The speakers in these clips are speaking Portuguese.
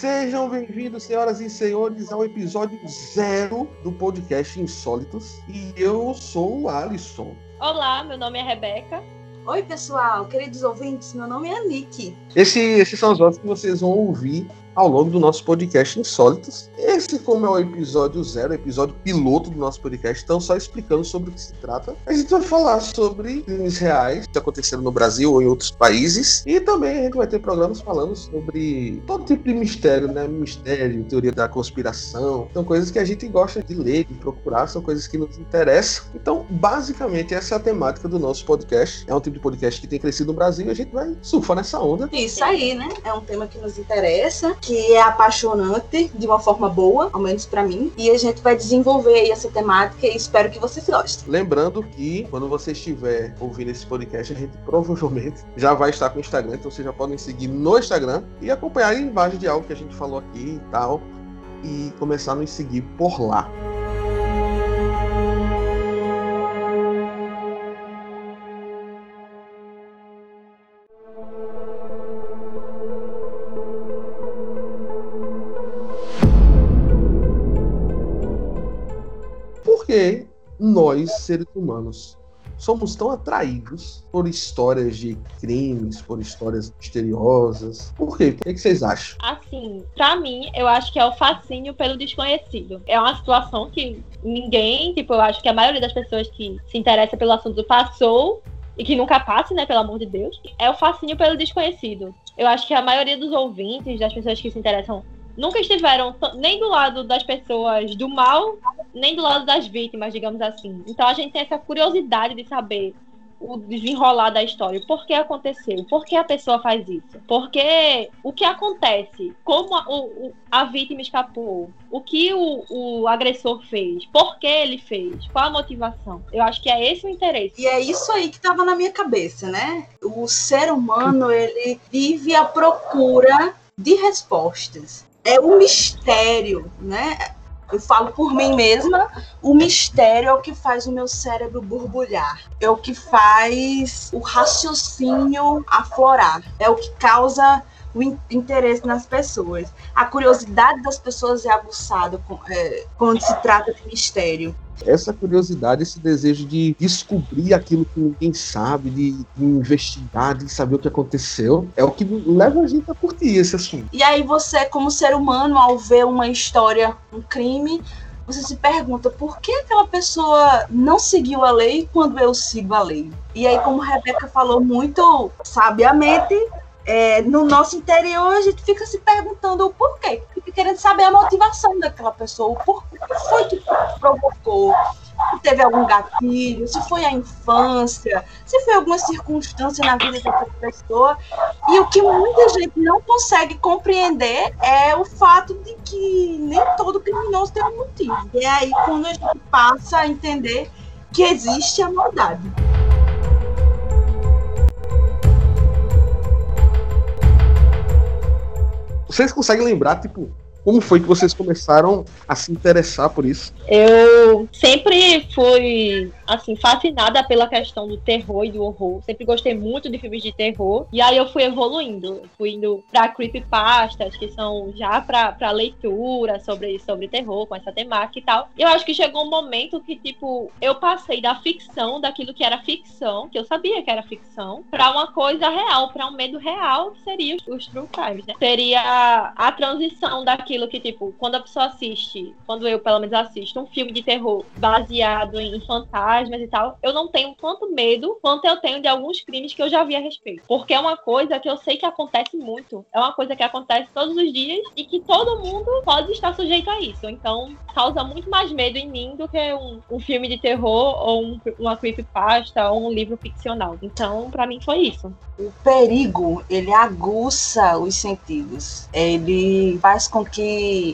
Sejam bem-vindos, senhoras e senhores, ao episódio zero do podcast Insólitos. E eu sou o Alisson. Olá, meu nome é Rebeca. Oi, pessoal, queridos ouvintes, meu nome é Nick. Esse, esses são os vozes que vocês vão ouvir ao longo do nosso podcast Insólitos. Esse, como é o episódio zero, episódio piloto do nosso podcast, então só explicando sobre o que se trata. A gente vai falar sobre crimes reais que aconteceram no Brasil ou em outros países. E também a gente vai ter programas falando sobre todo tipo de mistério, né? Mistério, teoria da conspiração. São coisas que a gente gosta de ler, de procurar, são coisas que nos interessam. Então, basicamente, essa é a temática do nosso podcast. É um tipo de podcast que tem crescido no Brasil e a gente vai surfar nessa onda. Isso aí, né? É um tema que nos interessa, que é apaixonante de uma forma boa, ao menos para mim, e a gente vai desenvolver aí essa temática e espero que vocês gostem. Lembrando que quando você estiver ouvindo esse podcast, a gente provavelmente já vai estar com o Instagram, então vocês já podem seguir no Instagram e acompanhar a imagem de algo que a gente falou aqui e tal, e começar a nos seguir por lá. Nós, seres humanos, somos tão atraídos por histórias de crimes, por histórias misteriosas. Por quê? O que, é que vocês acham? Assim, pra mim, eu acho que é o fascínio pelo desconhecido. É uma situação que ninguém, tipo, eu acho que a maioria das pessoas que se interessa pelo assunto passou e que nunca passe, né, pelo amor de Deus, é o fascínio pelo desconhecido. Eu acho que a maioria dos ouvintes, das pessoas que se interessam nunca estiveram nem do lado das pessoas do mal, nem do lado das vítimas, digamos assim. Então a gente tem essa curiosidade de saber o desenrolar da história. Por que aconteceu? Por que a pessoa faz isso? Porque o que acontece? Como a, o, a vítima escapou? O que o, o, agressor fez? Por que ele fez? Qual a motivação? Eu acho que é esse o interesse. E é isso aí que estava na minha cabeça, né? O ser humano, ele vive à procura de respostas é o mistério, né? Eu falo por mim mesma, o mistério é o que faz o meu cérebro borbulhar, é o que faz o raciocínio aflorar, é o que causa o interesse nas pessoas. A curiosidade das pessoas é aguçada é, quando se trata de mistério essa curiosidade, esse desejo de descobrir aquilo que ninguém sabe, de, de, investigar, de saber o que aconteceu, é o que leva a gente a curtir esse assunto. E aí você, como ser humano, ao ver uma história, um crime, você se pergunta por que aquela pessoa não seguiu a lei quando eu sigo a lei. E aí, como a Rebeca falou muito sabiamente, é, no nosso interior a gente fica se perguntando o porquê, fica querendo saber a motivação daquela pessoa, o porquê foi que provocou, se teve algum gatilho, se foi a infância, se foi alguma circunstância na vida daquela pessoa. E o que muita gente não consegue compreender é o fato de que nem todo criminoso tem um motivo. E é aí quando a gente passa a entender que existe a maldade. Vocês conseguem lembrar, tipo, como foi que vocês começaram a se interessar por isso? Eu sempre fui, assim, fascinada pela questão do terror e do horror. Sempre gostei muito de filmes de terror. E aí eu fui evoluindo. Fui indo pra creepypastas, que são já pra, leitura sobre, sobre terror, com essa temática e tal. Eu acho que chegou um momento que, tipo, eu passei da ficção, daquilo que era ficção, que eu sabia que era ficção, pra uma coisa real, pra um medo real, que seria os, os true crimes, né? Seria a transição daquilo aquilo que, tipo, quando a pessoa assiste, quando eu pelo menos assisto um filme de terror baseado em fantasmas e tal, eu não tenho tanto medo quanto eu tenho de alguns crimes que eu já vi a respeito. Porque é uma coisa que eu sei que acontece muito. É uma coisa que acontece todos os dias e que todo mundo pode estar sujeito a isso. Então, causa muito mais medo em mim do que um, um filme de terror ou um, uma creepypasta ou um livro ficcional. Então, para mim foi isso. O perigo, ele aguça os sentidos. Ele faz com que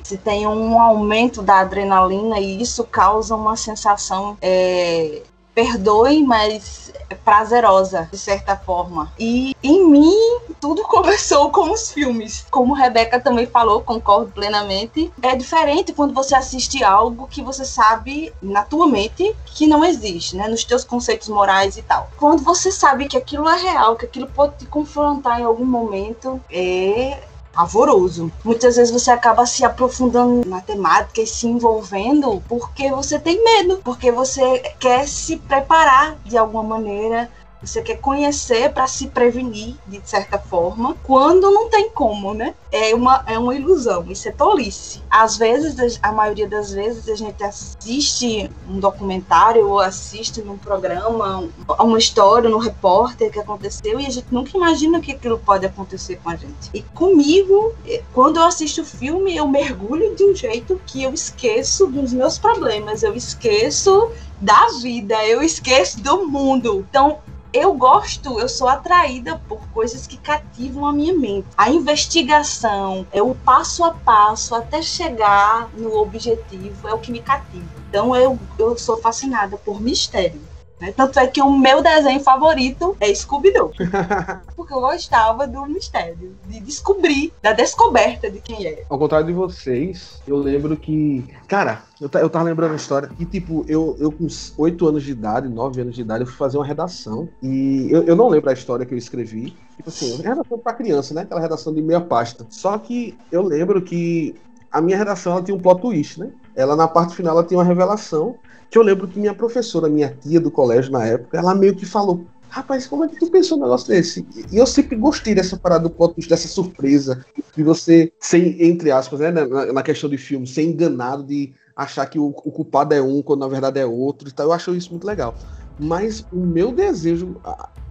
se tem um aumento da adrenalina e isso causa uma sensação é, perdoe, mas prazerosa, de certa forma. E em mim, tudo começou com os filmes. Como Rebeca também falou, concordo plenamente. É diferente quando você assiste algo que você sabe na tua mente que não existe, né? Nos teus conceitos morais e tal. Quando você sabe que aquilo é real, que aquilo pode te confrontar em algum momento, é pavoroso. Muitas vezes você acaba se aprofundando na temática e se envolvendo porque você tem medo, porque você quer se preparar de alguma maneira você quer conhecer para se prevenir, de certa forma, quando não tem como, né? É uma, é uma ilusão, isso é tolice. Às vezes, a maioria das vezes, a gente assiste um documentário ou assiste num programa uma história, no repórter que aconteceu e a gente nunca imagina que aquilo pode acontecer com a gente. E comigo, eh, quando eu assisto o filme, eu mergulho de um jeito que eu esqueço dos meus problemas, eu esqueço da vida, eu esqueço do mundo. Então, eu gosto, eu sou atraída por coisas que cativam a minha mente. A investigação, é o passo a passo até chegar no objetivo, é o que me cativa. Então eu, eu sou fascinada por mistério. Né? Tanto é que o meu desenho favorito é Scooby-Doo. porque eu gostava do mistério, de descobrir, da descoberta de quem é. Ao contrário de vocês, eu lembro que. Cara, eu, eu tava lembrando a história que, tipo, eu, eu com 8 anos de idade, 9 anos de idade, eu fui fazer uma redação. E eu, eu não lembro a história que eu escrevi. Tipo assim, redação pra criança, né? Aquela redação de meia pasta. Só que eu lembro que a minha redação ela tinha um plot twist, né? Ela, na parte final, ela tinha uma revelação que eu lembro que minha professora, minha tia do colégio na época, ela meio que falou: Rapaz, como é que tu pensou um negócio desse? E eu sempre gostei dessa parada do twist, dessa surpresa, de você ser, entre aspas, né, na, na questão de filme, ser enganado de achar que o, o, culpado é um quando na verdade é outro e tal. Eu acho isso muito legal. Mas o meu desejo,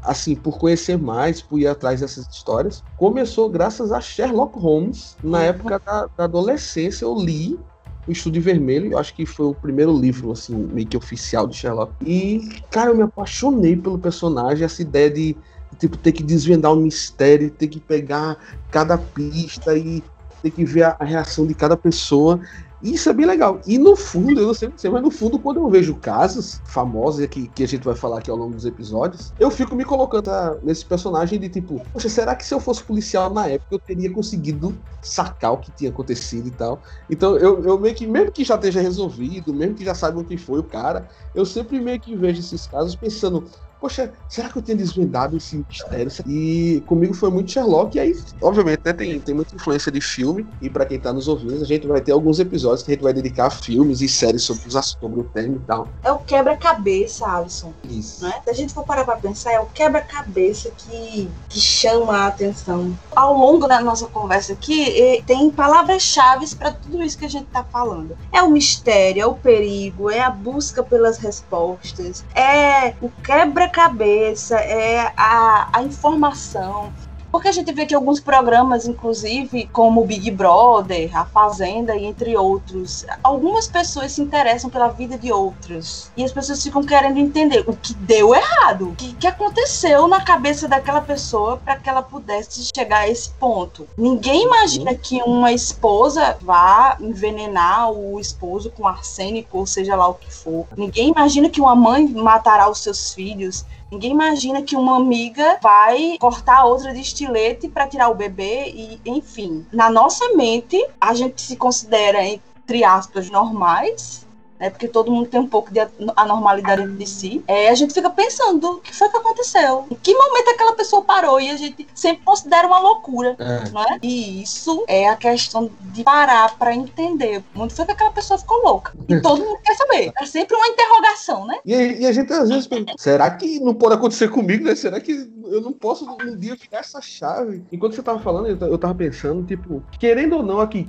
assim, por conhecer mais, por ir atrás dessas histórias, começou graças a Sherlock Holmes. Na época da, da adolescência, eu li o Estúdio Vermelho, eu acho que foi o primeiro livro, assim, meio que oficial de Sherlock. E, cara, eu me apaixonei pelo personagem, essa ideia de, tipo, ter que desvendar um mistério, ter que pegar cada pista e ter que ver a reação de cada pessoa. Isso é bem legal. E no fundo, eu não sei você, mas no fundo, quando eu vejo casos famosos que, que a gente vai falar aqui ao longo dos episódios, eu fico me colocando ah, nesse personagem de tipo, poxa, será que se eu fosse policial na época eu teria conseguido sacar o que tinha acontecido e tal? Então eu, eu meio que, mesmo que já esteja resolvido, mesmo que já saiba o que foi o cara, eu sempre meio que vejo esses casos pensando, poxa, será que eu tenho desvendado esse mistério? E comigo foi muito Sherlock, e aí, obviamente, né, tem, tem muita influência de filme, e para quem tá nos ouvindo, a gente vai ter alguns episódios que a gente vai dedicar a filmes e séries sobre, os, sobre o tema e tal. É o quebra-cabeça, Alisson. Isso. Né? Se a gente for parar pra pensar, é o quebra-cabeça que, que chama a atenção. Ao longo da nossa conversa aqui, tem palavras-chave para tudo isso que a gente tá falando. É o mistério, é o perigo, é a busca pelas respostas, é o quebra cabeça, é a, a informação. Porque a gente vê que alguns programas, inclusive, como Big Brother, A Fazenda e entre outros, algumas pessoas se interessam pela vida de outras. E as pessoas ficam querendo entender o que deu errado, o que, que aconteceu na cabeça daquela pessoa para que ela pudesse chegar a esse ponto. Ninguém imagina que uma esposa vá envenenar o esposo com arsênico, ou seja lá o que for. Ninguém imagina que uma mãe matará os seus filhos. Ninguém imagina que uma amiga vai cortar a outra de estilete para tirar o bebê e, enfim. Na nossa mente, a gente se considera entre aspas normais né, porque todo mundo tem um pouco de anormalidade de si, é, a gente fica pensando o que foi que aconteceu, em que momento aquela pessoa parou e a gente sempre considera uma loucura, é. não é? E isso é a questão de parar para entender onde foi que aquela pessoa ficou louca. E todo mundo quer saber. É sempre uma interrogação, né? E, e a gente às vezes pensa, será que não pode acontecer comigo, né? Será que eu não posso um dia virar essa chave? Enquanto você tava falando, eu tava pensando, tipo, querendo ou não aqui,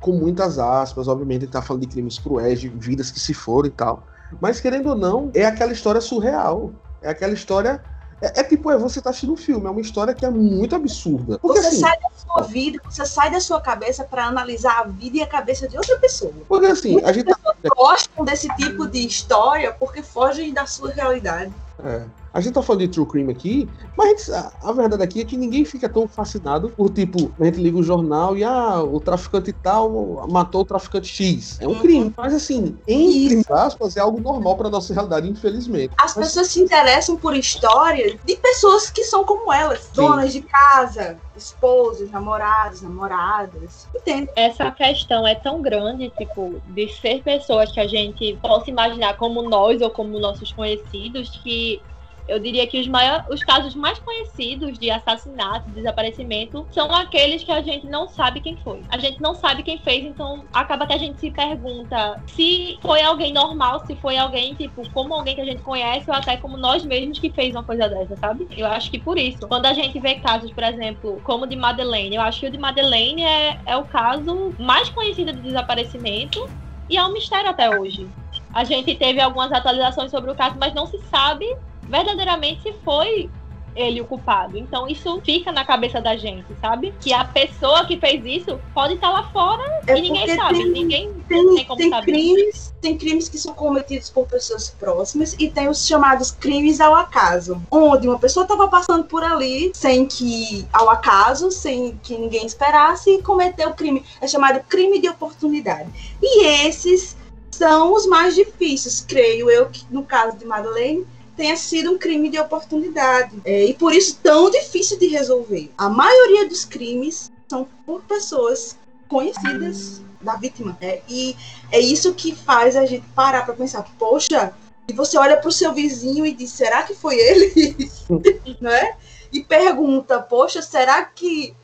com muitas aspas, obviamente ele tá falando de crimes cruéis, de vidas que se foram e tal. Mas querendo ou não, é aquela história surreal. É aquela história. É, é tipo, é, você tá assistindo um filme, é uma história que é muito absurda. Porque, você assim, sai da sua vida, você sai da sua cabeça para analisar a vida e a cabeça de outra pessoa. Porque assim, Muitas a gente tá... gostam desse tipo de história porque fogem da sua realidade. É. A gente tá falando de true crime aqui, mas a, a, verdade aqui é que ninguém fica tão fascinado por, tipo, a gente liga o jornal e, ah, o traficante tal matou o traficante X. É um crime. Mas, assim, entre aspas, é algo normal pra nossa realidade, infelizmente. As mas... pessoas se interessam por histórias de pessoas que são como elas, Sim. donas de casa, esposos, namorados, namoradas. Entende? Essa questão é tão grande, tipo, de ser pessoas que a gente possa imaginar como nós ou como nossos conhecidos, que Eu diria que os, maior, os casos mais conhecidos de assassinato, de desaparecimento, são aqueles que a gente não sabe quem foi. A gente não sabe quem fez, então acaba que a gente se pergunta se foi alguém normal, se foi alguém, tipo, como alguém que a gente conhece, ou até como nós mesmos que fez uma coisa dessa, sabe? Eu acho que por isso. Quando a gente vê casos, por exemplo, como o de Madeleine, eu acho que o de Madeleine é, é o caso mais conhecido de desaparecimento e é um mistério até hoje. A gente teve algumas atualizações sobre o caso, mas não se sabe verdadeiramente foi ele o culpado. Então isso fica na cabeça da gente, sabe? Que a pessoa que fez isso pode estar lá fora é e ninguém sabe. Tem, ninguém tem, tem como tem saber. crimes, tem crimes que são cometidos por pessoas próximas e tem os chamados crimes ao acaso, onde uma pessoa estava passando por ali sem que ao acaso, sem que ninguém esperasse e cometeu o crime. É chamado crime de oportunidade. E esses são os mais difíceis, creio eu, que no caso de Madeleine tenha sido um crime de oportunidade. É, e por isso tão difícil de resolver. A maioria dos crimes são por pessoas conhecidas da vítima. É, e é isso que faz a gente parar para pensar, poxa, e você olha para o seu vizinho e diz, será que foi ele? né? E pergunta, poxa, será que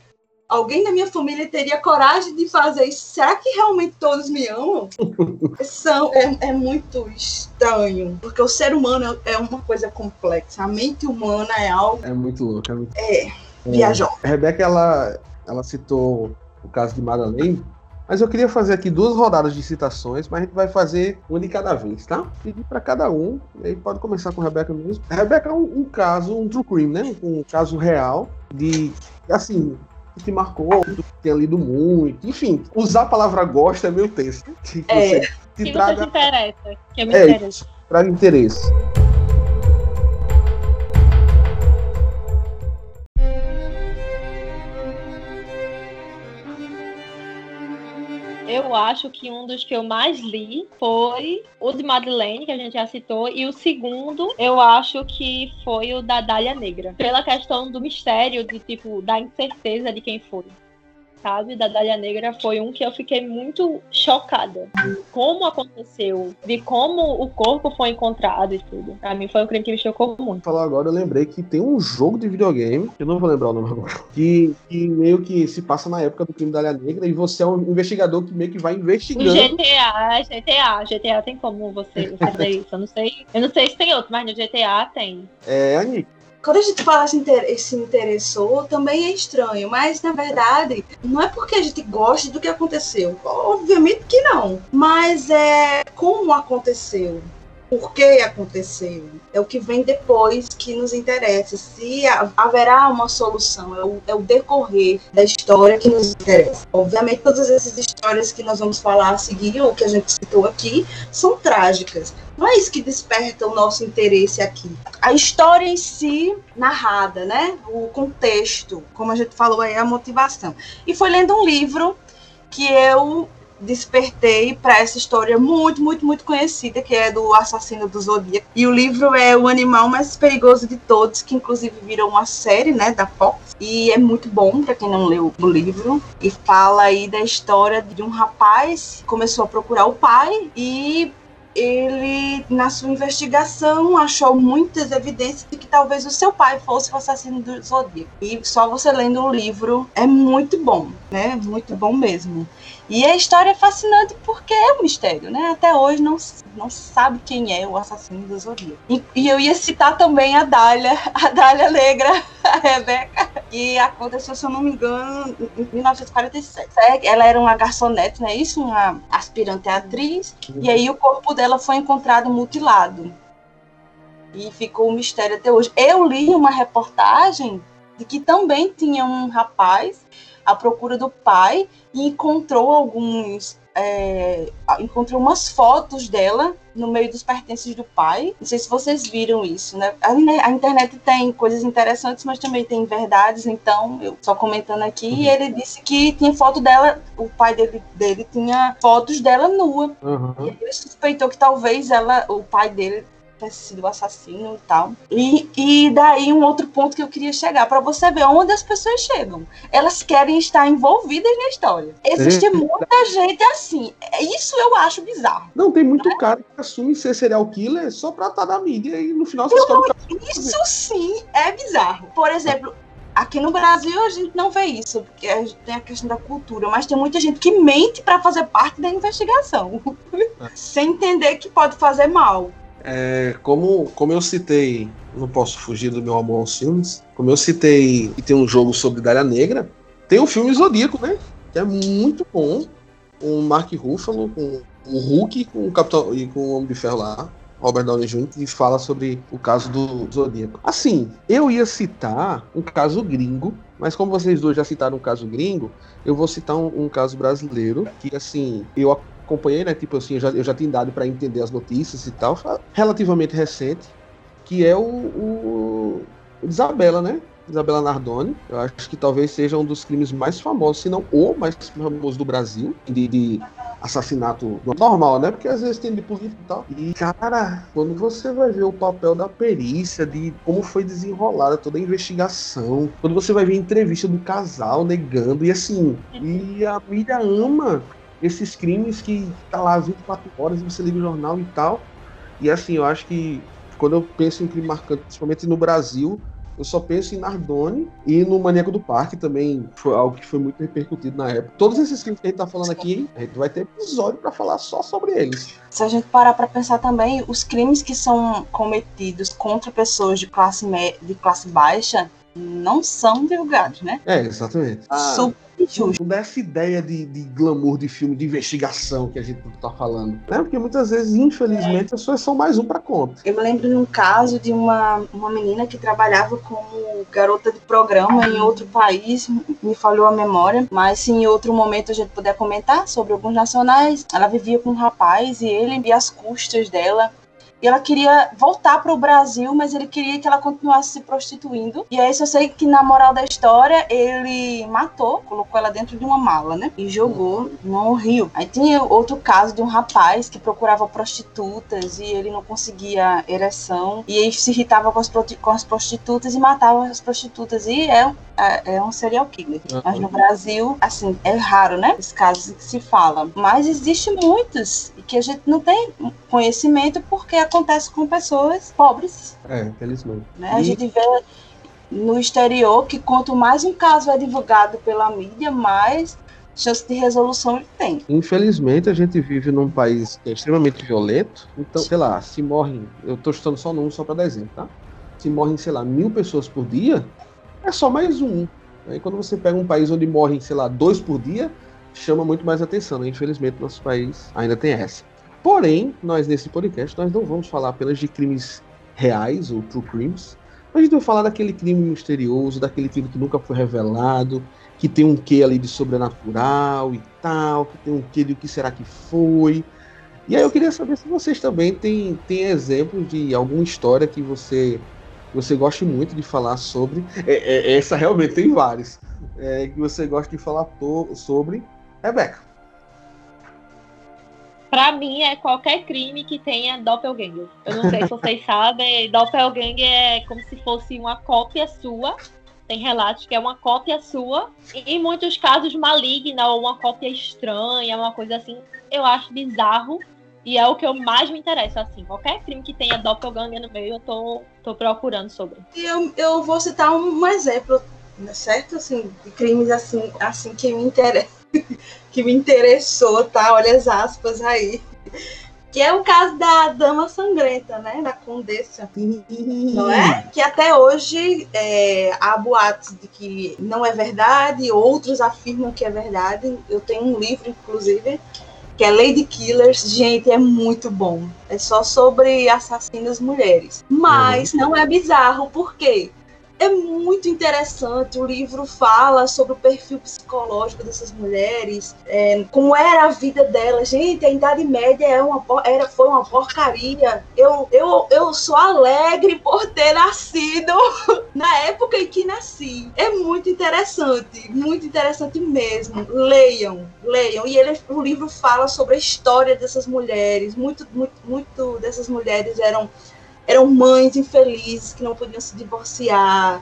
alguém da minha família teria coragem de fazer isso? Será que realmente todos me amam? São, é, é muito estranho, porque o ser humano é uma coisa complexa. A mente humana é algo. É muito louco. É, muito... é viajou. A Rebeca, ela, ela citou o caso de Madeleine, mas eu queria fazer aqui duas rodadas de citações, mas a gente vai fazer uma de cada vez, tá? Pedir para cada um, e aí pode começar com a Rebeca mesmo. A Rebeca é um, um caso, um true crime, né? Um caso real de, assim, te marcou, que tenha lido muito. Enfim, usar a palavra gosta é meio tenso. Que é. Você, que traga... você se interessa. Que eu me é, interessa. Traga interesse. Eu acho que um dos que eu mais li foi o de Madeleine, que a gente já citou, e o segundo, eu acho que foi o da Dália Negra. Pela questão do mistério, de tipo, da incerteza de quem foi sabe, da Dália Negra foi um que eu fiquei muito chocada. Como aconteceu, de como o corpo foi encontrado e tudo. Pra mim foi um crime que me chocou muito. Falar agora, eu lembrei que tem um jogo de videogame, eu não vou lembrar o nome agora, que, que meio que se passa na época do crime da Dália Negra e você é um investigador que meio que vai investigando. O GTA, GTA, GTA tem como você fazer isso. Eu não sei. Eu não sei se tem outro, mas no GTA tem. É, Anitta. Quando a gente fala se, inter se interessou, também é estranho, mas na verdade não é porque a gente gosta do que aconteceu. Obviamente que não. Mas é como aconteceu por que aconteceu. É o que vem depois que nos interessa. Se haverá uma solução, é o, é o, decorrer da história que nos interessa. Obviamente, todas essas histórias que nós vamos falar a seguir, ou que a gente citou aqui, são trágicas. Isso que desperta o nosso interesse aqui. A história em si, narrada, né? O contexto, como a gente falou aí, a motivação. E foi lendo um livro que eu despertei para essa história muito, muito, muito conhecida, que é do assassino do Zodíaco. E o livro é O Animal Mais Perigoso de Todos, que inclusive virou uma série, né, da Fox. E é muito bom para quem não leu o livro. E fala aí da história de um rapaz que começou a procurar o pai e ele, na sua investigação, achou muitas evidências de que talvez o seu pai fosse o assassino do Zodíaco. E só você lendo o livro é muito bom, né? Muito bom mesmo. E a história é fascinante porque é um mistério, né? Até hoje não, não sabe quem é o assassino do Zodíaco. E, e, eu ia citar também a Dália, a Dália Negra, a Rebeca, que aconteceu, se eu não me engano, em 1947. Ela era uma garçonete, não é isso? Uma aspirante atriz. E aí o corpo dela foi encontrado mutilado. E ficou um mistério até hoje. Eu li uma reportagem de que também tinha um rapaz à procura do pai e encontrou alguns. É, encontrou umas fotos dela no meio dos pertences do pai. Não sei se vocês viram isso, né? A, a, internet tem coisas interessantes, mas também tem verdades. Então, eu só comentando aqui, uhum. ele disse que tinha foto dela, o pai dele, dele tinha fotos dela nua. Uhum. E ele suspeitou que talvez ela, o pai dele tivesse sido o assassino e tal. E, e daí um outro ponto que eu queria chegar, para você ver onde as pessoas chegam. Elas querem estar envolvidas na história. Existe muita gente assim. Isso eu acho bizarro. Não, tem muito né? cara que assume ser serial killer só pra estar na mídia e no final você Isso sim é bizarro. Por exemplo, Aqui no Brasil a gente não vê isso, porque a gente tem a questão da cultura, mas tem muita gente que mente para fazer parte da investigação, é. sem entender que pode fazer mal. É, como, como eu citei, não posso fugir do meu amor aos filmes, como eu citei que tem um jogo sobre Dália Negra, tem o filme Zodíaco, né? Que é muito bom, com o Mark Ruffalo, com o Hulk com o Capitão e com o Homem de Ferro lá. Robert Downey Jr., que fala sobre o caso do Zodíaco. Assim, eu ia citar um caso gringo, mas como vocês dois já citaram um caso gringo, eu vou citar um, um caso brasileiro, que assim, eu acompanhei, né? Tipo assim, eu já, eu já tinha dado para entender as notícias e tal, relativamente recente, que é o, o Isabela, né? Isabela Nardoni. Eu acho que talvez seja um dos crimes mais famosos, se não o mais famoso do Brasil, de, de assassinato normal, né? Porque às vezes tem de político e tal. E, cara, quando você vai ver o papel da perícia, de como foi desenrolada toda a investigação, quando você vai ver a entrevista do casal negando, e assim, e a mídia ama esses crimes que tá lá 24 horas e você liga o jornal e tal. E assim, eu acho que quando eu penso em crime marcante, principalmente no Brasil, eu só penso em Nardone e no Maníaco do Parque também foi algo que foi muito repercutido na época. Todos esses filmes que a gente tá falando aqui, a gente vai ter episódio para falar só sobre eles. Se a gente parar para pensar também, os crimes que são cometidos contra pessoas de classe, de classe baixa não são divulgados, né? É, exatamente. Ah, Super Justo. Dessa ideia de, de glamour de filme de investigação que a gente tá falando. Né? Porque muitas vezes, infelizmente, as pessoas são mais um para conta. Eu me lembro de um caso de uma, uma menina que trabalhava como garota de programa em outro país, me falhou a memória, mas se em outro momento a gente puder comentar sobre alguns nacionais, ela vivia com um rapaz e ele, e as custas dela, e ela queria voltar para o Brasil, mas ele queria que ela continuasse se prostituindo. E aí só sei que na moral da história ele matou, colocou ela dentro de uma mala, né? E jogou no rio. Aí tinha outro caso de um rapaz que procurava prostitutas e ele não conseguia ereção. E aí se irritava com as, com as prostitutas e matava as prostitutas. E é, é, é um serial killer. Uhum. Mas no Brasil, assim, é raro, né? Os casos que se fala. Mas existe muitos que a gente não tem conhecimento porque acontece com pessoas pobres. É, infelizmente. Né? A gente vê no exterior que quanto mais um caso é divulgado pela mídia, mais chance de resolução ele tem. Infelizmente, a gente vive num país que é extremamente violento. Então, sei lá, se morrem, eu estou chutando só número só para dar exemplo, tá? Se morrem, sei lá, mil pessoas por dia, é só mais um. Aí quando você pega um país onde morrem, sei lá, dois por dia, chama muito mais atenção. Né? Infelizmente, nosso país ainda tem essa. Porém, nós nesse podcast nós não vamos falar apenas de crimes reais ou true crimes. A gente vai falar daquele crime misterioso, daquele crime que nunca foi revelado, que tem um quê ali de sobrenatural e tal, que tem um quê de o que será que foi. E aí eu queria saber se vocês também têm, têm exemplos de alguma história que você você goste muito de falar sobre. É, é, essa realmente tem vários. É, que você gosta de falar sobre Rebeca. Pra mim é qualquer crime que tenha doppelganger. Eu não sei se vocês sabem, doppelganger é como se fosse uma cópia sua. Tem relatos que é uma cópia sua. E em muitos casos maligna ou uma cópia estranha, uma coisa assim. Eu acho bizarro. E é o que eu mais me interessa, assim. Qualquer crime que tenha doppelganger no meio, eu tô, tô procurando sobre. Eu, eu vou citar um, um exemplo, né, certo? Assim, de crimes assim, assim que me interessam que me interessou, tá? Olha as aspas aí. Que é o caso da Dama Sangrenta, né? Da Condessa. não é? Que até hoje é, há boatos de que não é verdade, outros afirmam que é verdade. Eu tenho um livro, inclusive, que é Lady Killers. Gente, é muito bom. É só sobre assassinas mulheres. Mas uhum. não é bizarro, por quê? É muito interessante. O livro fala sobre o perfil psicológico dessas mulheres, é, como era a vida delas. Gente, a Idade Média é uma, era, foi uma porcaria. Eu, eu, eu sou alegre por ter nascido na época em que nasci. É muito interessante, muito interessante mesmo. Leiam, leiam. E ele, o livro fala sobre a história dessas mulheres. Muito, muito, muito dessas mulheres eram eram mães infelizes que não podiam se divorciar,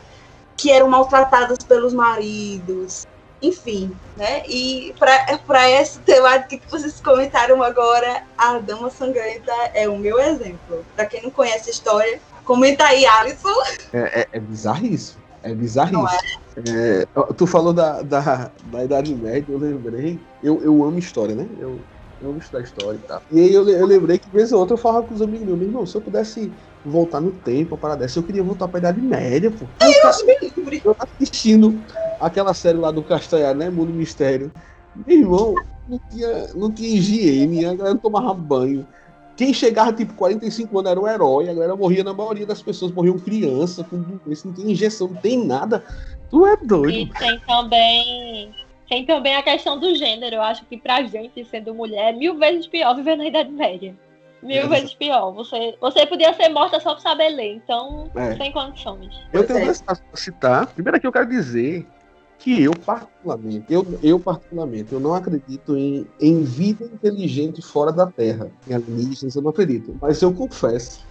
que eram maltratadas pelos maridos, enfim, né? E para essa temática que vocês comentaram agora, a Dama Sangrenta é o meu exemplo. Para quem não conhece a história, comenta aí, Alisson. É, é, é bizarríssimo. É bizarríssimo. É? É, tu falou da, da, da Idade Média, eu lembrei. Eu, eu amo história, né? Eu, eu amo estudar história e tal. E aí eu, eu lembrei que, vez ou outra, eu falava com os amigos meus, meu irmão, se eu pudesse voltar no tempo, para dessa, eu queria voltar pra Idade Média, pô. Eu, eu, eu assistindo aquela série lá do Castanhar, né? Mundo Mistério. Meu irmão, não tinha, não tinha higiene, a galera não tomava banho. Quem chegava, tipo, 45 anos era o herói, a galera morria, na maioria das pessoas morriam criança, com doença, não tem injeção, não tem nada. Tu é doido. E tem também. Tem também a questão do gênero. Eu acho que pra gente, sendo mulher, é mil vezes pior viver na Idade Média. Mil é. vezes pior. Você, você podia ser morta só por saber ler, então é. sem condições. Eu tenho dois casos pra citar. Primeiro aqui eu quero dizer que eu particularmente, eu, eu particularmente, eu não acredito em, em vida inteligente fora da Terra. Em alienígenas eu não acredito. Mas eu confesso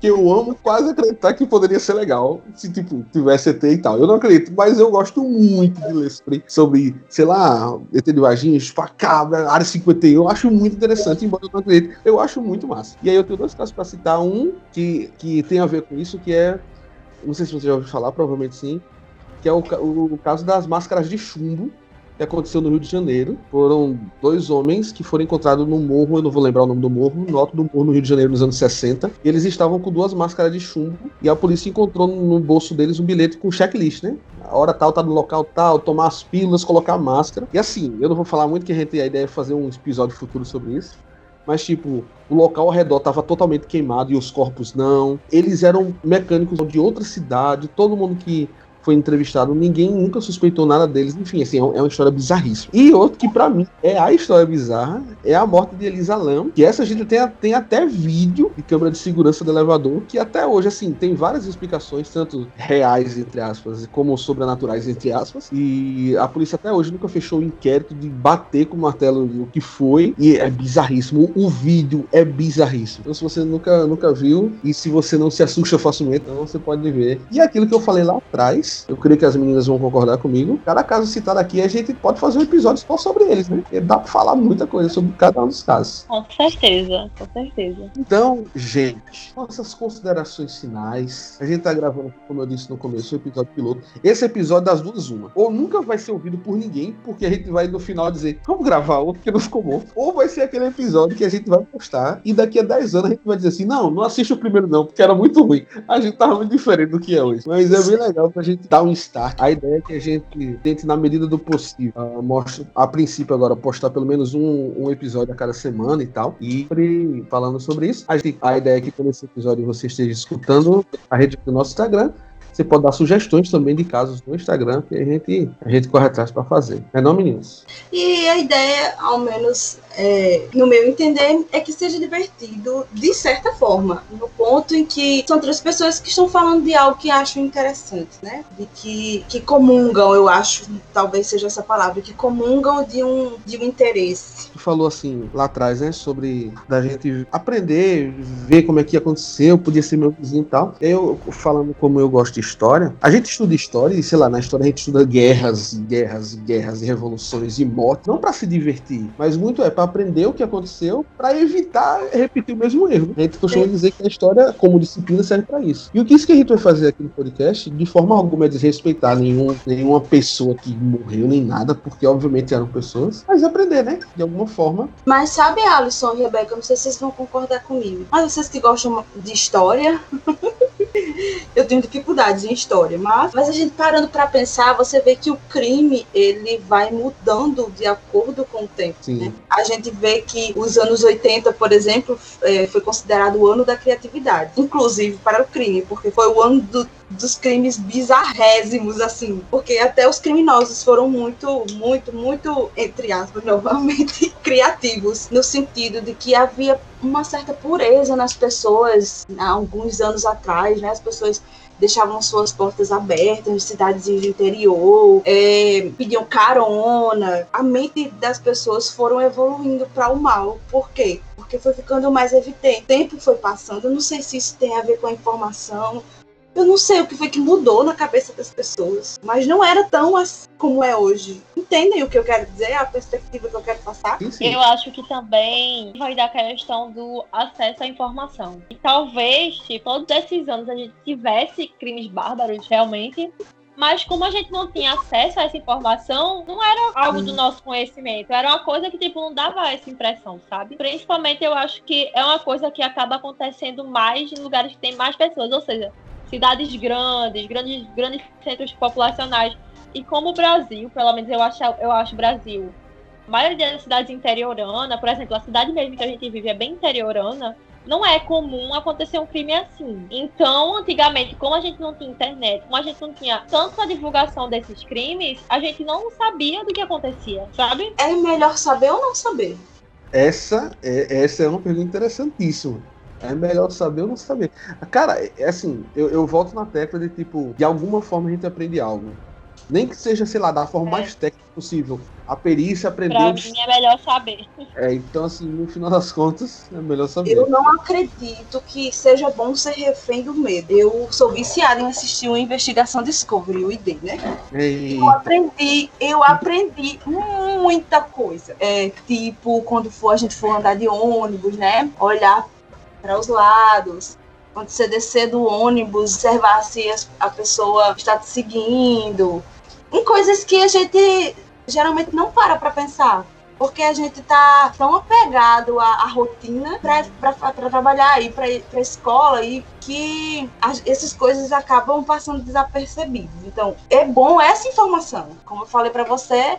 que eu amo quase acreditar que poderia ser legal se, tipo, tivesse ET e tal. Eu não acredito, mas eu gosto muito de ler sobre, sei lá, ET de Varginha, Chupacabra, Área 51. Eu acho muito interessante, embora eu não acredite. Eu acho muito massa. E aí eu tenho dois casos para citar. Um que, que tem a ver com isso, que é... Não sei se você já ouviu falar, provavelmente sim que é o, o caso das máscaras de chumbo, que aconteceu no Rio de Janeiro. Foram dois homens que foram encontrados no morro, eu não vou lembrar o nome do morro, no alto do morro no Rio de Janeiro nos anos 60. E eles estavam com duas máscaras de chumbo e a polícia encontrou no bolso deles um bilhete com checklist, né? A hora tal tá no local tal, tomar as pílulas, colocar a máscara. E assim, eu não vou falar muito que a gente a ideia de fazer um episódio futuro sobre isso. Mas, tipo, o local ao redor estava totalmente queimado e os corpos não. Eles eram mecânicos de outra cidade. Todo mundo que foi entrevistado, ninguém nunca suspeitou nada deles. Enfim, assim, é, é uma história bizarríssima. E outro que para mim é a história bizarra é a morte de Elisa Lam, que essa gente tem, tem até vídeo de câmera de segurança do elevador, que até hoje, assim, tem várias explicações, tanto reais, entre aspas, como sobrenaturais, entre aspas. E a polícia até hoje nunca fechou o inquérito de bater com o martelo o que foi. E é bizarríssimo. O vídeo é bizarríssimo. Então, se você nunca, nunca viu, e se você não se assusta facilmente, então você pode ver. E aquilo que eu falei lá atrás, eu creio que as meninas vão concordar comigo. Cada caso citado aqui, a gente pode fazer um episódio só sobre eles, né? E dá pra falar muita coisa sobre cada um dos casos. Com certeza, com certeza. Então, gente, nossas considerações finais. A gente tá gravando, como eu disse no começo, o episódio piloto. Esse episódio das duas, uma. Ou nunca vai ser ouvido por ninguém, porque a gente vai no final dizer, vamos gravar outro que não ficou bom. Ou vai ser aquele episódio que a gente vai postar e daqui a 10 anos a gente vai dizer assim: não, não assiste o primeiro, não, porque era muito ruim. A gente tava muito diferente do que é hoje. Mas é bem legal pra gente dar um start. A ideia é que a gente tente, na medida do possível, uh, a princípio agora, postar pelo menos um, um, episódio a cada semana e tal. E falando sobre isso, a, gente, a ideia é que quando esse episódio você esteja escutando a rede do nosso Instagram, você pode dar sugestões também de casos no Instagram que a gente, a gente corre atrás para fazer. É não, meninos? E a ideia, ao menos é, no meu entender, é que seja divertido de certa forma, no ponto em que são três pessoas que estão falando de algo que acham interessante, né? De que, que comungam, eu acho, talvez seja essa palavra, que comungam de um, de um interesse. Tu falou assim lá atrás, né? Sobre da gente aprender, ver como é que aconteceu, podia ser meu vizinho e tal. Eu, falando como eu gosto de história, a gente estuda história e, sei lá, na história a gente estuda guerras, guerras, guerras e revoluções e mortes, não para se divertir, mas muito é para aprender o que aconteceu para evitar repetir o mesmo erro. A gente costuma dizer que a história, como disciplina, serve para isso. E o que isso que a gente vai fazer aqui no podcast, de forma alguma é desrespeitar nenhum, nenhuma pessoa que morreu, nem nada, porque obviamente eram pessoas, mas aprender, né? De alguma forma. Mas sabe, Alisson e Rebeca, não sei se vocês vão concordar comigo, mas vocês que gostam de história. eu tenho dificuldades em história, mas, mas a gente parando para pensar, você vê que o crime ele vai mudando de acordo com o tempo. Né? A gente vê que os anos 80, por exemplo, é, foi considerado o ano da criatividade, inclusive para o crime, porque foi o ano do, dos crimes bizarrésimos, assim, porque até os criminosos foram muito, muito, muito, entre aspas, novamente, criativos, no sentido de que havia uma certa pureza nas pessoas, há alguns anos atrás, né, as pessoas deixavam suas portas abertas em cidades de interior, é, pediam carona. A mente das pessoas foram evoluindo para o mal. Por quê? porque foi ficando mais evidente. O tempo foi passando, eu não sei se isso tem a ver com a informação. Eu não sei o que foi que mudou na cabeça das pessoas, mas não era tão assim como é hoje. Entendem o que eu quero dizer? A perspectiva que eu quero passar? Sim, sim. Eu acho que também vai dar a questão do acesso à informação. E talvez, tipo, todos esses anos a gente tivesse crimes bárbaros realmente, mas como a gente não tinha acesso a essa informação, não era algo do nosso conhecimento. Era uma coisa que, tipo, não dava essa impressão, sabe? Principalmente eu acho que é uma coisa que acaba acontecendo mais em lugares que tem mais pessoas. Ou seja, cidades grandes, grandes, grandes centros populacionais. E como o Brasil, pelo menos eu acho, eu acho o Brasil, a maioria das cidades interioranas, por exemplo, a cidade mesmo que a gente vive é bem interiorana, não é comum acontecer um crime assim. Então, antigamente, como a gente não tinha internet, como a gente não tinha tanta divulgação desses crimes, a gente não sabia do que acontecia, sabe? É melhor saber ou não saber? Essa é, essa é uma pergunta interessantíssima. É melhor saber ou não saber. Cara, é assim, eu, eu volto na tecla de tipo, de alguma forma a gente aprende algo. Nem que seja, sei lá, da forma é. mais técnica possível. A perícia aprendeu. Pra mim é melhor saber. É, então, assim, no final das contas, é melhor saber. Eu não acredito que seja bom ser refém do medo. Eu sou viciada em assistir uma investigação Discovery, o ID, né? Eita. Eu aprendi, eu aprendi muita coisa. É, tipo, quando for, a gente for andar de ônibus, né? Olhar para os lados, quando você descer do ônibus, observar se a pessoa está te seguindo. Em coisas que a gente geralmente não para para pensar. Porque a gente tá tão apegado à, à rotina para trabalhar, ir para a escola, e que as, essas coisas acabam passando desapercebidas. Então, é bom essa informação. Como eu falei para você,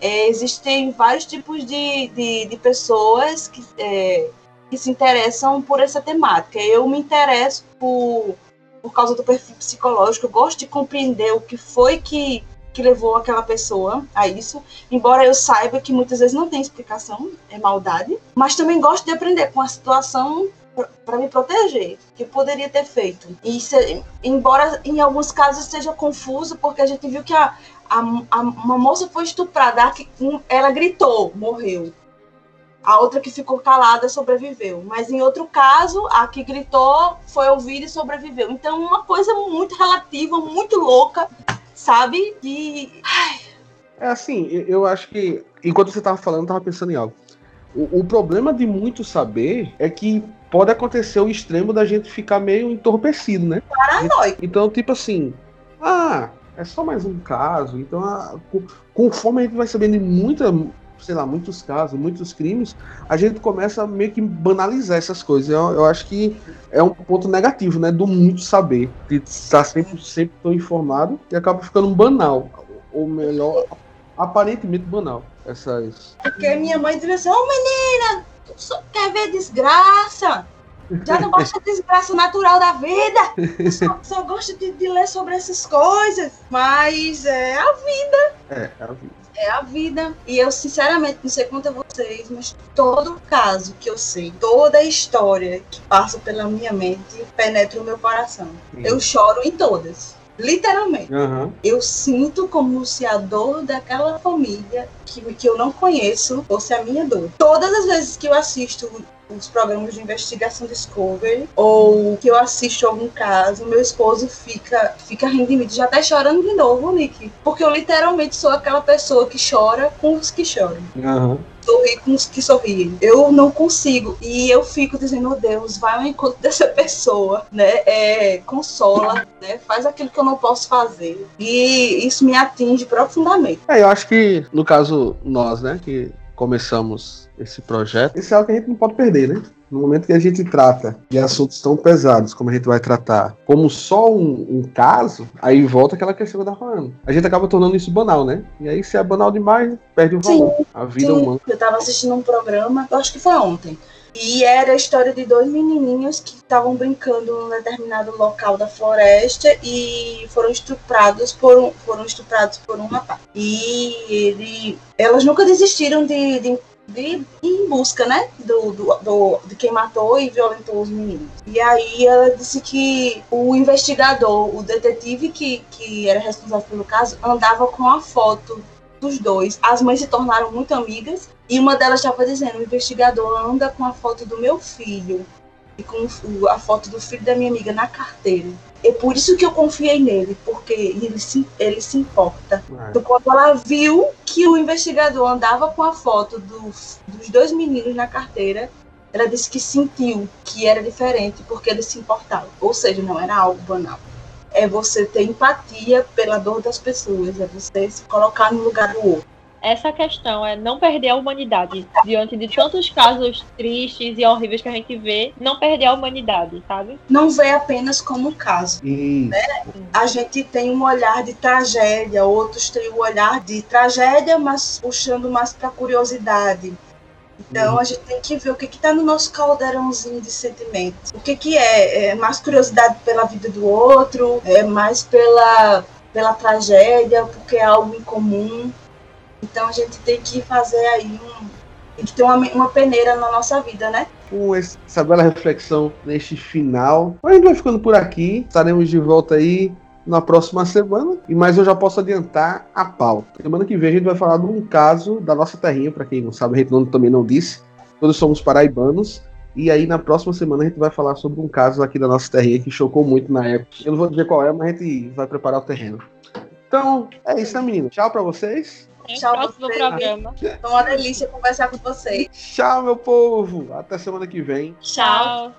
é, existem vários tipos de, de, de pessoas que, é, que se interessam por essa temática. Eu me interesso por, por causa do perfil psicológico, eu gosto de compreender o que foi que, que levou aquela pessoa a isso, embora eu saiba que muitas vezes não tem explicação, é maldade, mas também gosto de aprender com a situação para me proteger, que poderia ter feito. E se, embora em alguns casos seja confuso, porque a gente viu que a, a, a uma moça foi estuprada, ela gritou, morreu. A outra que ficou calada sobreviveu. Mas em outro caso, a que gritou foi ouvida e sobreviveu. Então, uma coisa muito relativa, muito louca, sabe? E. Ai. É assim, eu acho que. Enquanto você estava falando, eu estava pensando em algo. O, o, problema de muito saber é que pode acontecer o extremo da gente ficar meio entorpecido, né? Paranoico. Então, tipo assim. Ah, é só mais um caso. Então, a, conforme a gente vai sabendo de muita sei lá, muitos casos, muitos crimes, a gente começa a meio que banalizar essas coisas. Eu, eu acho que é um ponto negativo, né? Do muito saber. De estar sempre, sempre tão informado e acaba ficando banal. Ou melhor, aparentemente banal. Essas. Porque minha mãe dizia assim, ô oh, menina, tu só quer ver desgraça. Já não gosta de desgraça natural da vida. Só, só gosta de, de, ler sobre essas coisas. Mas é a vida. É, é a vida é a vida. E eu, sinceramente, não sei quanto a vocês, mas todo caso que eu sei, toda a história que passa pela minha mente, penetra o meu coração. Sim. Eu choro em todas. Literalmente. Uhum. Eu sinto como se a dor daquela família que, que eu não conheço fosse a minha dor. Todas as vezes que eu assisto os programas de investigação Discovery ou que eu assisto algum caso, meu esposo fica fica rindo de mim, já tá chorando de novo, Nick. Porque eu literalmente sou aquela pessoa que chora com os que choram. Uhum. Sorri com os que sorriem. Eu não consigo. E eu fico dizendo, oh, Deus, vai ao encontro dessa pessoa, né? É, consola, né? Faz aquilo que eu não posso fazer. E isso me atinge profundamente. É, eu acho que, no caso, nós, né, que começamos esse projeto, isso é algo que a gente não pode perder, né? No momento que a gente trata de assuntos tão pesados como a gente vai tratar, como só um, um caso, aí volta aquela questão tava falando. A gente acaba tornando isso banal, né? E aí, se é banal demais, perde o valor. Sim, a vida sim. humana. Eu tava assistindo um programa, eu acho que foi ontem, e era a história de dois menininhos que estavam brincando num determinado local da floresta e foram estuprados por um, foram estuprados por um rapaz. E ele, elas nunca desistiram de, de, de em busca, né, do, do, do, de quem matou e violentou os meninos. E aí ela disse que o investigador, o detetive que, que era responsável pelo caso, andava com a foto dos dois. As mães se tornaram muito amigas e uma delas estava dizendo: o investigador anda com a foto do meu filho e com a foto do filho da minha amiga na carteira. É por isso que eu confiei nele, porque ele se, ele se importa. É. Então, quando ela viu que o investigador andava com a foto do, dos dois meninos na carteira, ela disse que sentiu que era diferente porque ele se importava. Ou seja, não era algo banal. É você ter empatia pela dor das pessoas, é você se colocar no lugar do outro essa questão é não perder a humanidade diante de tantos casos tristes e horríveis que a gente vê, não perder a humanidade, sabe? Não vê apenas como um caso. Né? A gente tem um olhar de tragédia, outros têm um olhar de tragédia, mas puxando mais para curiosidade. Então a gente tem que ver o que está no nosso caldeirãozinho de sentimentos. O que, que é? É mais curiosidade pela vida do outro, é mais pela, pela tragédia, porque é algo incomum. Então a gente tem que fazer aí um. Tem que ter uma, uma peneira na nossa vida, né? Com essa bela reflexão neste final. A gente vai ficando por aqui. Estaremos de volta aí na próxima semana. E mas eu já posso adiantar a pauta. Semana que vem a gente vai falar de um caso da nossa terrinha, para quem não sabe, a gente não, também não disse. Todos somos paraibanos. E aí na próxima semana a gente vai falar sobre um caso aqui da nossa terrinha que chocou muito na época. Eu não vou dizer qual é, mas a gente vai preparar o terreno. Então, é isso, né, menino? Tchau para vocês. Tchau, próximo você. programa. Foi uma delícia conversar com vocês. Tchau, meu povo. Até semana que vem. Tchau.